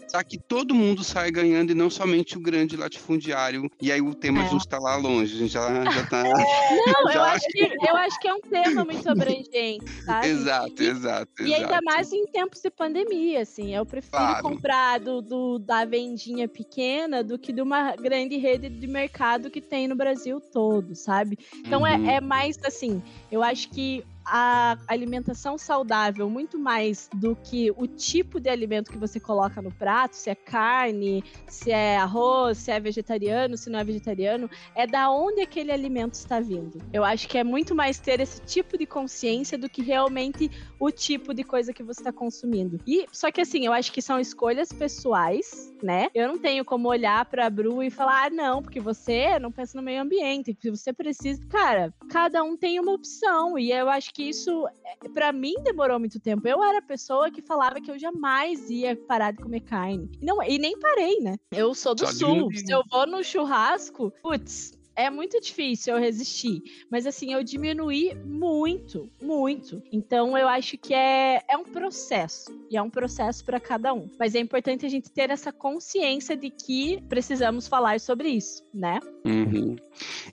para que todo mundo saia ganhando e não somente o grande latifundiário. E aí o tema é. está lá longe, a gente já, já tá. Não, já eu, acho que, eu acho que é um tema muito abrangente, sabe? Exato, e, exato. E exato. ainda mais em tempos de pandemia, assim. Eu prefiro claro. comprar do, do, da vendinha pequena do que de uma grande rede de mercado que tem no Brasil todo, sabe? Então é, uhum. é, é mais assim, eu acho que a alimentação saudável muito mais do que o tipo de alimento que você coloca no prato, se é carne, se é arroz, se é vegetariano, se não é vegetariano, é da onde aquele alimento está vindo. Eu acho que é muito mais ter esse tipo de consciência do que realmente o tipo de coisa que você está consumindo. E só que assim, eu acho que são escolhas pessoais, né? Eu não tenho como olhar para a Bru e falar, ah, não, porque você não pensa no meio ambiente, porque você precisa, cara, cada um tem uma opção e eu acho que isso, é, para mim, demorou muito tempo. Eu era a pessoa que falava que eu jamais ia parar de comer carne. E, não, e nem parei, né? Eu sou do Só sul. Se eu vou no churrasco, putz, é muito difícil eu resistir. Mas assim, eu diminuí muito, muito. Então eu acho que é, é um processo. E é um processo para cada um. Mas é importante a gente ter essa consciência de que precisamos falar sobre isso, né? Uhum.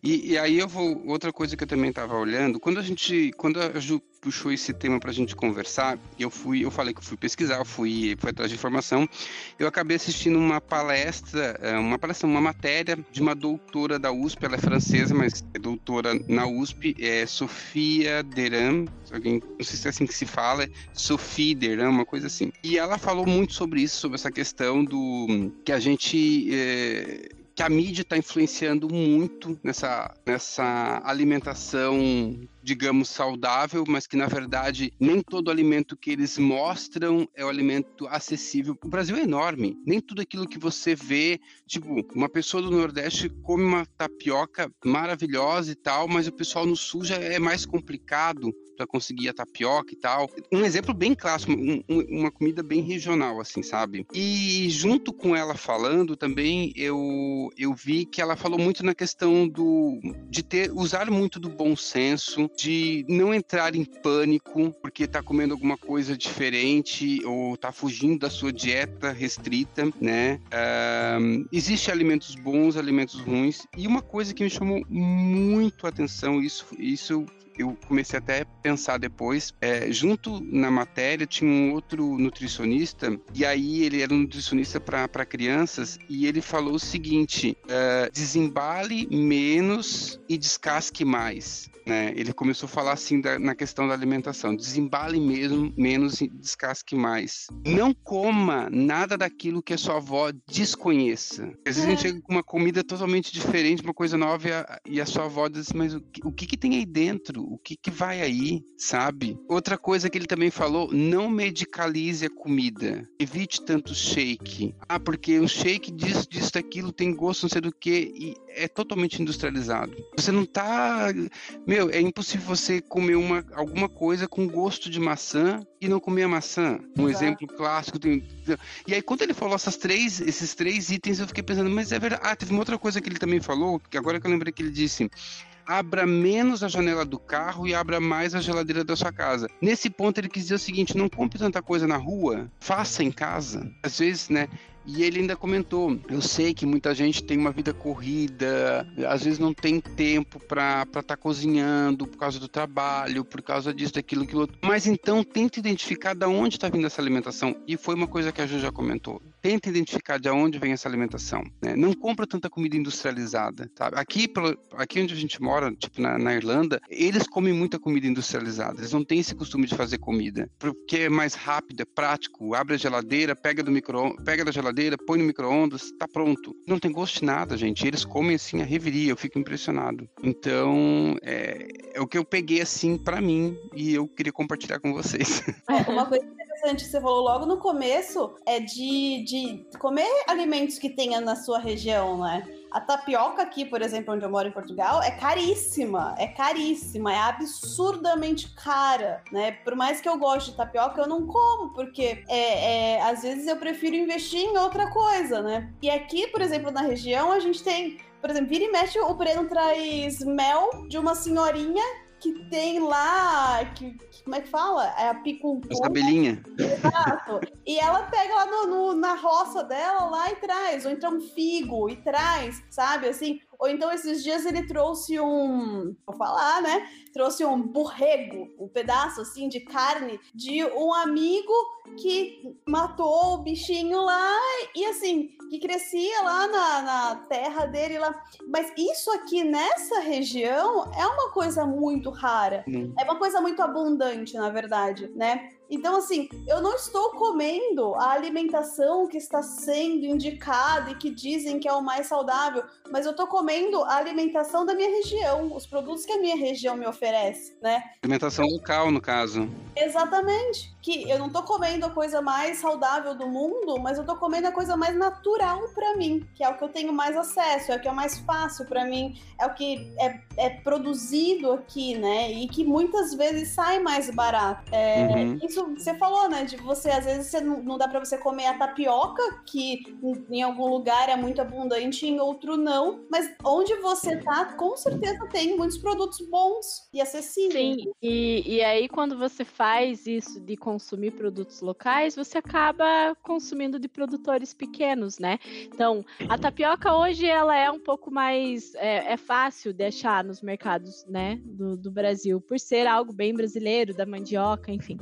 E, e, aí eu vou. Outra coisa que eu também estava olhando, quando a gente. Quando a Ju puxou esse tema para a gente conversar, eu fui, eu falei que eu fui pesquisar, fui, fui atrás de informação, eu acabei assistindo uma palestra, é, uma palestra, uma matéria de uma doutora da USP, ela é francesa, mas é doutora na USP, é Sofia Deram, alguém, não sei se é assim que se fala, Sophie Deram, uma coisa assim. E ela falou muito sobre isso, sobre essa questão do que a gente é, que a mídia está influenciando muito nessa, nessa alimentação digamos, saudável, mas que na verdade nem todo alimento que eles mostram é o alimento acessível. O Brasil é enorme, nem tudo aquilo que você vê, tipo, uma pessoa do Nordeste come uma tapioca maravilhosa e tal, mas o pessoal no Sul já é mais complicado para conseguir a tapioca e tal. Um exemplo bem clássico, um, uma comida bem regional, assim, sabe? E junto com ela falando também, eu, eu vi que ela falou muito na questão do de ter usar muito do bom senso, de não entrar em pânico porque tá comendo alguma coisa diferente ou tá fugindo da sua dieta restrita, né? Um, existe alimentos bons, alimentos ruins e uma coisa que me chamou muito a atenção, isso, isso eu comecei até a pensar depois, é, junto na matéria tinha um outro nutricionista, e aí ele era um nutricionista para crianças, e ele falou o seguinte: é, desembale menos e descasque mais. Né? Ele começou a falar assim da, na questão da alimentação: desembale mesmo, menos e descasque mais. Não coma nada daquilo que a sua avó desconheça. Às vezes é. a gente é. chega com uma comida totalmente diferente, uma coisa nova, e a, e a sua avó diz: Mas o que, o que, que tem aí dentro? O que, que vai aí? Sabe? Outra coisa que ele também falou: não medicalize a comida. Evite tanto shake. Ah, porque um shake disso, disso, daquilo tem gosto, não sei do que, e é totalmente industrializado. Você não tá meu, é impossível você comer uma, alguma coisa com gosto de maçã e não comer a maçã. Um Exato. exemplo clássico. Tem... E aí, quando ele falou essas três, esses três itens, eu fiquei pensando, mas é verdade. Ah, teve uma outra coisa que ele também falou, que agora que eu lembrei que ele disse abra menos a janela do carro e abra mais a geladeira da sua casa. Nesse ponto ele quis dizer o seguinte: não compre tanta coisa na rua, faça em casa. Às vezes, né? E ele ainda comentou: eu sei que muita gente tem uma vida corrida, às vezes não tem tempo para estar tá cozinhando por causa do trabalho, por causa disso, daquilo, aquilo outro. Mas então tente identificar de onde está vindo essa alimentação. E foi uma coisa que a Ju já comentou. Tenta identificar de onde vem essa alimentação. Né? Não compra tanta comida industrializada. Sabe? Aqui, aqui onde a gente mora, tipo na, na Irlanda, eles comem muita comida industrializada. Eles não têm esse costume de fazer comida. Porque é mais rápido, é prático. Abre a geladeira, pega do micro pega da geladeira geladeira, põe no micro-ondas, tá pronto. Não tem gosto de nada, gente. Eles comem assim a reveria, eu fico impressionado. Então, é, é o que eu peguei assim para mim e eu queria compartilhar com vocês. É, uma coisa interessante que você falou logo no começo é de, de comer alimentos que tenha na sua região, né? A tapioca aqui, por exemplo, onde eu moro em Portugal, é caríssima. É caríssima, é absurdamente cara, né? Por mais que eu goste de tapioca, eu não como, porque é, é, às vezes eu prefiro investir em outra coisa, né? E aqui, por exemplo, na região, a gente tem Por exemplo, vira e mexe, o Breno traz mel de uma senhorinha que tem lá. Que, como é que fala? É a picultura. Essa abelhinha. Exato. E ela pega lá no, no, na roça dela lá e traz. Ou então um figo e traz, sabe? Assim. Ou então esses dias ele trouxe um. Vou falar, né? Trouxe um borrego, um pedaço assim de carne de um amigo que matou o bichinho lá e assim, que crescia lá na, na terra dele lá. Mas isso aqui nessa região é uma coisa muito rara. Hum. É uma coisa muito abundante, na verdade, né? Então, assim, eu não estou comendo a alimentação que está sendo indicada e que dizem que é o mais saudável, mas eu estou comendo a alimentação da minha região, os produtos que a minha região me oferece, né? Alimentação local, no caso. Exatamente. Que eu não tô comendo a coisa mais saudável do mundo, mas eu tô comendo a coisa mais natural para mim, que é o que eu tenho mais acesso, é o que é mais fácil para mim, é o que é, é, produzido aqui, né? E que muitas vezes sai mais barato. É, Uhum. Isso você falou, né? De você, às vezes, você não, não dá para você comer a tapioca, que em, em algum lugar é muito abundante, em outro não. Mas onde você tá, com certeza tem muitos produtos bons e acessíveis. Sim, e, e aí quando você faz isso de consumir produtos locais, você acaba consumindo de produtores pequenos, né? Então, a tapioca hoje ela é um pouco mais é, é fácil de achar nos mercados, né, do, do Brasil, por ser algo bem brasileiro, da mandioca, enfim.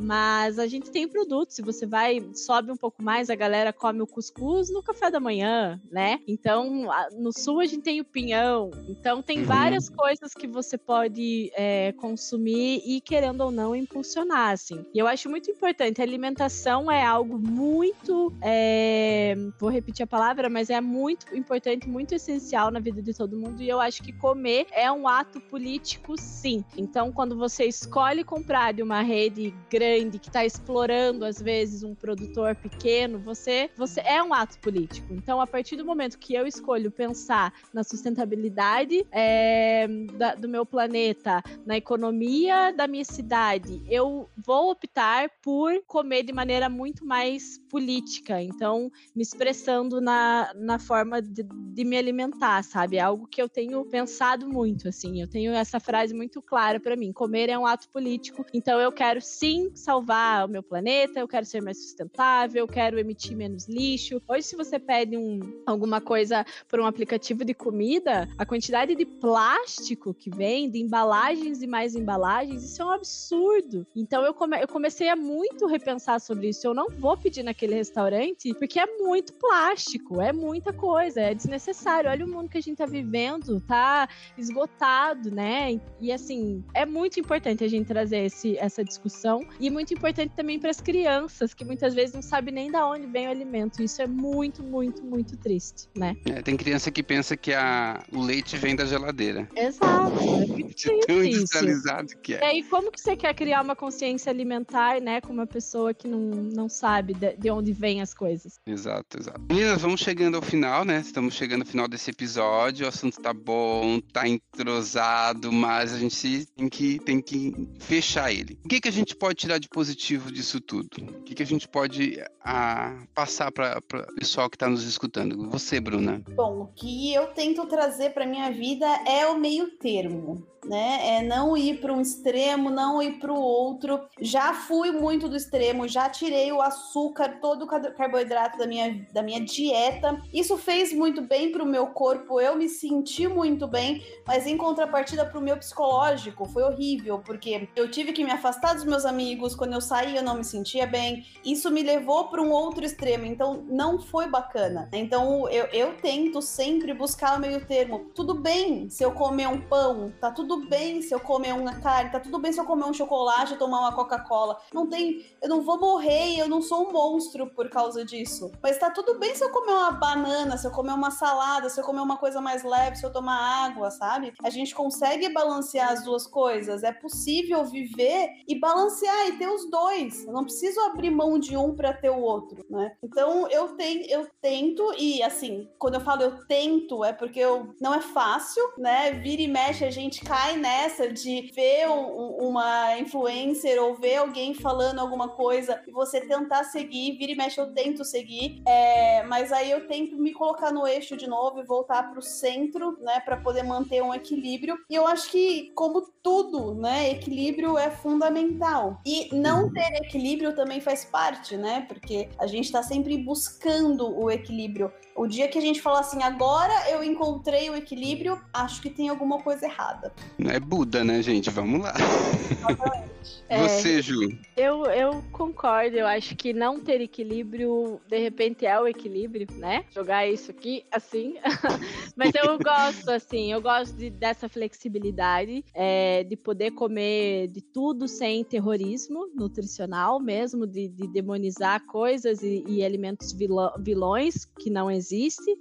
Mas a gente tem produtos, se você vai, sobe um pouco mais, a galera come o cuscuz no café da manhã, né? Então, no sul a gente tem o pinhão. Então, tem Uhum. várias coisas que você pode é, consumir e, querendo ou não, impulsionar, assim. E eu acho muito importante, a alimentação é algo muito, é, vou repetir a palavra, mas é muito importante, muito essencial na vida de todo mundo. E eu acho que comer é um ato político, sim. Então, quando você escolhe comprar de uma rede grande que está explorando às vezes um produtor pequeno, você você é um ato político. Então, a partir do momento que eu escolho pensar na sustentabilidade é, da- do meu planeta, na economia da minha cidade, eu vou optar por comer de maneira muito mais política. Então, me expressando na, na forma de, de me alimentar, sabe? É algo que eu tenho pensado muito, assim. Eu tenho essa frase muito clara para mim: comer é um ato político. Então, eu quero sim salvar o meu planeta, eu quero ser mais sustentável, eu quero emitir menos lixo. Hoje, se você pede um, alguma coisa por um aplicativo de comida, a quantidade de plástico que vem, de embalagens e mais embalagens, isso é um absurdo. Então, eu, come- eu comecei a muito repensar sobre isso. Eu não vou pedir naquele restaurante porque é muito plástico, é muita coisa, é desnecessário. Olha o mundo que a gente tá vivendo, tá esgotado, né? E assim, é muito importante a gente trazer esse, essa discussão e muito importante também para as crianças que muitas vezes não sabem nem da onde vem o alimento. Isso é muito, muito, muito triste, né? É, tem criança que pensa que a, o leite vem da geladeira. Exato. É muito tão industrializado que E é. aí, como que você quer criar uma consciência alimentar, né, com uma pessoa que não, não sabe de, de onde vêm as coisas? Exato, exato. Meninas, vamos chegando ao final, né? Estamos chegando ao final desse episódio. O assunto tá bom, tá entrosado, mas a gente tem que, tem que fechar ele. O que, que a gente pode tirar de positivo disso tudo? O que, que a gente pode ah, passar para o pessoal que está nos escutando? Você, Bruna. Bom, o que eu tento trazer para minha vida é o meio termo, né? É não ir para um extremo, não ir para o outro. Já fui muito do extremo, já tirei o açúcar, todo o car- carboidrato da minha, da minha dieta. Isso fez muito bem para o meu corpo, eu me senti muito bem, mas em contrapartida para o meu psicológico foi horrível, porque eu tive que me afastar dos meus amigos, quando eu saí eu não me sentia bem. Isso me levou para um outro extremo, então não foi bacana. Então eu, eu tento sempre buscar o meio termo. Tudo bem se eu comer um pão, tá tudo bem se eu comer uma carne, tá tudo bem se eu comer um chocolate tomar uma Coca-Cola. Não tem, eu não vou morrer eu não sou um monstro por causa disso. Mas tá tudo bem se eu comer uma banana, se eu comer uma salada, se eu comer uma coisa mais leve, se eu tomar água, sabe? A gente consegue balancear as duas coisas. É possível viver e balancear e ter os dois. Eu não preciso abrir mão de um para ter o outro, né? Então eu tenho, eu tento e assim, quando eu falo eu tento é porque eu não é fácil, né? Vira e mexe a gente cai cai nessa de ver um, uma influencer ou ver alguém falando alguma coisa e você tentar seguir, vira e mexe, eu tento seguir, é, mas aí eu tento me colocar no eixo de novo e voltar para o centro, né, para poder manter um equilíbrio. E eu acho que, como tudo, né, equilíbrio é fundamental. E não ter equilíbrio também faz parte, né, porque a gente está sempre buscando o equilíbrio. O dia que a gente fala assim, agora eu encontrei o equilíbrio, acho que tem alguma coisa errada. Não é Buda, né, gente? Vamos lá. Você, Ju? Eu, eu concordo, eu acho que não ter equilíbrio, de repente, é o equilíbrio, né? Jogar isso aqui assim. Mas eu gosto, assim, eu gosto de, dessa flexibilidade, é, de poder comer de tudo sem terrorismo nutricional mesmo, de, de demonizar coisas e, e alimentos vilões que não existem.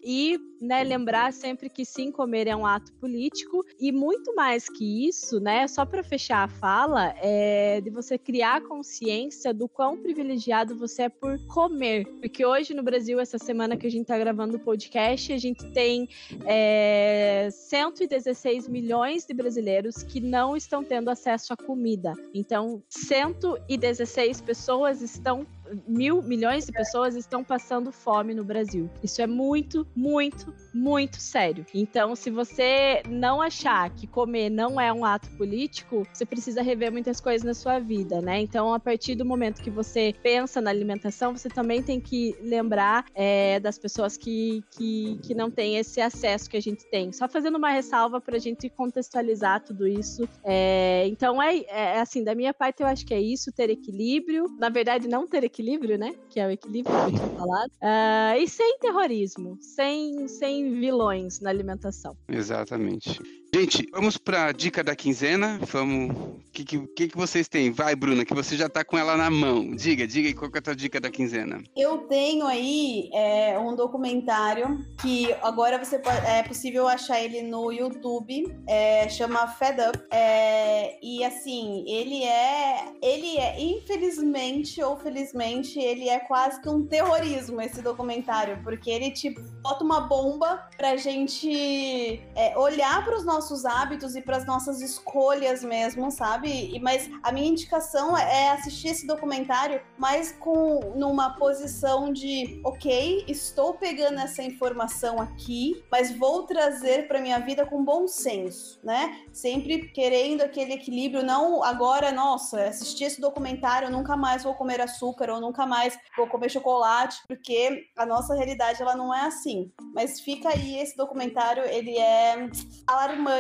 E né, lembrar sempre que sim, comer é um ato político. E muito mais que isso, né, só para fechar a fala, é de você criar consciência do quão privilegiado você é por comer, porque hoje no Brasil, essa semana que a gente está gravando o podcast, a gente tem é, 116 milhões de brasileiros que não estão tendo acesso à comida. Então, 116 pessoas estão mil milhões de pessoas estão passando fome no Brasil. Isso é muito, muito, muito sério. Então, se você não achar que comer não é um ato político, você precisa rever muitas coisas na sua vida, né? Então, a partir do momento que você pensa na alimentação, você também tem que lembrar é, das pessoas que, que, que não têm esse acesso que a gente tem. Só fazendo uma ressalva para a gente contextualizar tudo isso. É, então, é, é assim, da minha parte, eu acho que é isso, ter equilíbrio. Na verdade, não ter equilíbrio né? Que é o equilíbrio que eu tinha falado. Uh, e sem terrorismo, sem, sem vilões na alimentação. Exatamente. Gente, vamos para a dica da quinzena. Vamos. O que, que, que, vocês têm? Vai, Bruna, que você já está com ela na mão. Diga, diga qual é a tua dica da quinzena. Eu tenho aí é, um documentário que agora você pode, é possível achar ele no YouTube. É, chama Fed Up. É, e assim, ele é. Ele é, infelizmente ou felizmente, ele é quase que um terrorismo, esse documentário. Porque ele te bota uma bomba pra gente é, olhar para os nossos nossos hábitos e para as nossas escolhas mesmo, sabe? E, mas a minha indicação é assistir esse documentário mais com numa posição de, ok, estou pegando essa informação aqui, mas vou trazer para minha vida com bom senso, né? Sempre querendo aquele equilíbrio, não agora, nossa, assistir esse documentário, nunca mais vou comer açúcar ou nunca mais vou comer chocolate, porque a nossa realidade ela não é assim. Mas fica aí esse documentário, ele é alarmante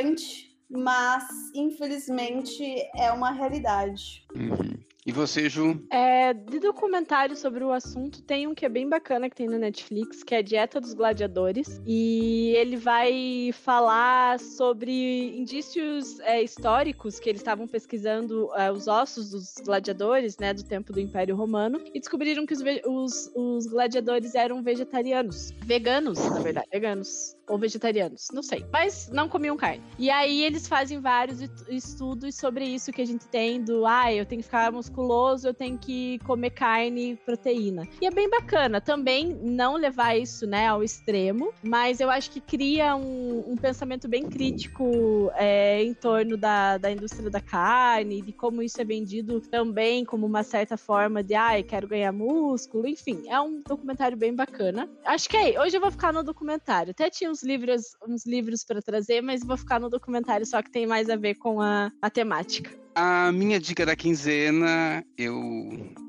mas infelizmente é uma realidade. Uhum. E você, Ju? É, de documentário sobre o assunto, tem um que é bem bacana que tem no Netflix, que é a Dieta dos Gladiadores. E ele vai falar sobre indícios é, históricos que eles estavam pesquisando é, os ossos dos gladiadores, né, do tempo do Império Romano, e descobriram que os, os, os gladiadores eram vegetarianos. Veganos, na verdade, veganos ou vegetarianos, não sei, mas não comiam carne. E aí eles fazem vários estudos sobre isso que a gente tem do, ah, eu tenho que ficar musculoso, eu tenho que comer carne e proteína. E é bem bacana também não levar isso, né, ao extremo, mas eu acho que cria um, um pensamento bem crítico é, em torno da, da indústria da carne, de como isso é vendido também como uma certa forma de, ah, eu quero ganhar músculo, enfim, é um documentário bem bacana. Acho que é, hoje eu vou ficar no documentário. Até tinha uns livros, uns livros para trazer, mas vou ficar no documentário só que tem mais a ver com a, a temática. A minha dica da quinzena, eu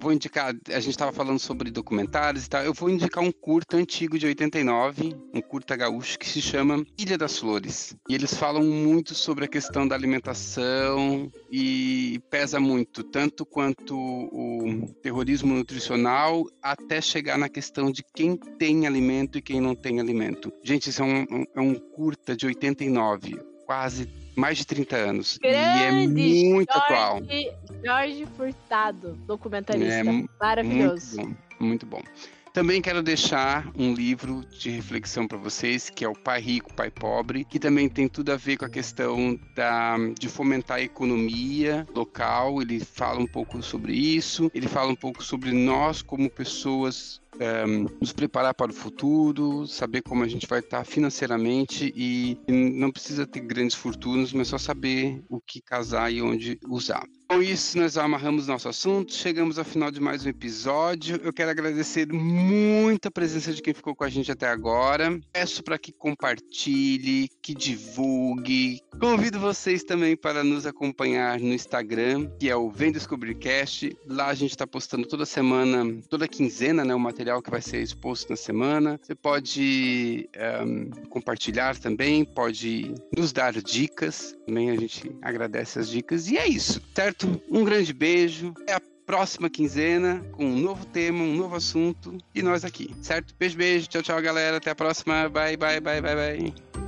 vou indicar. A gente estava falando sobre documentários e tal. Eu vou indicar um curta antigo de 89, um curta gaúcho que se chama Ilha das Flores. E eles falam muito sobre a questão da alimentação e pesa muito, tanto quanto o terrorismo nutricional, até chegar na questão de quem tem alimento e quem não tem alimento. Gente, isso é um, é um curta de 89, quase mais de 30 anos. Grande e é muito Jorge, atual. Jorge Furtado, documentarista. É, Maravilhoso. Muito bom. Muito bom. Também quero deixar um livro de reflexão para vocês, que é o Pai Rico, Pai Pobre, que também tem tudo a ver com a questão da, de fomentar a economia local. Ele fala um pouco sobre isso, ele fala um pouco sobre nós como pessoas nos preparar para o futuro, saber como a gente vai estar financeiramente e, e não precisa ter grandes fortunas, mas só saber o que casar e onde usar. Com isso, nós amarramos nosso assunto, chegamos ao final de mais um episódio. Eu quero agradecer muito a presença de quem ficou com a gente até agora. Peço para que compartilhe, que divulgue. Convido vocês também para nos acompanhar no Instagram, que é o Vem Descobrir Cast. Lá a gente está postando toda semana, toda quinzena, né, o material que vai ser exposto na semana. Você pode um, compartilhar também, pode nos dar dicas. Também a gente agradece as dicas. E é isso, certo? Um grande beijo. Até a próxima quinzena com um novo tema, um novo assunto e nós aqui, certo? Beijo, beijo. Tchau, tchau, galera. Até a próxima. Bye, bye, bye, bye, bye.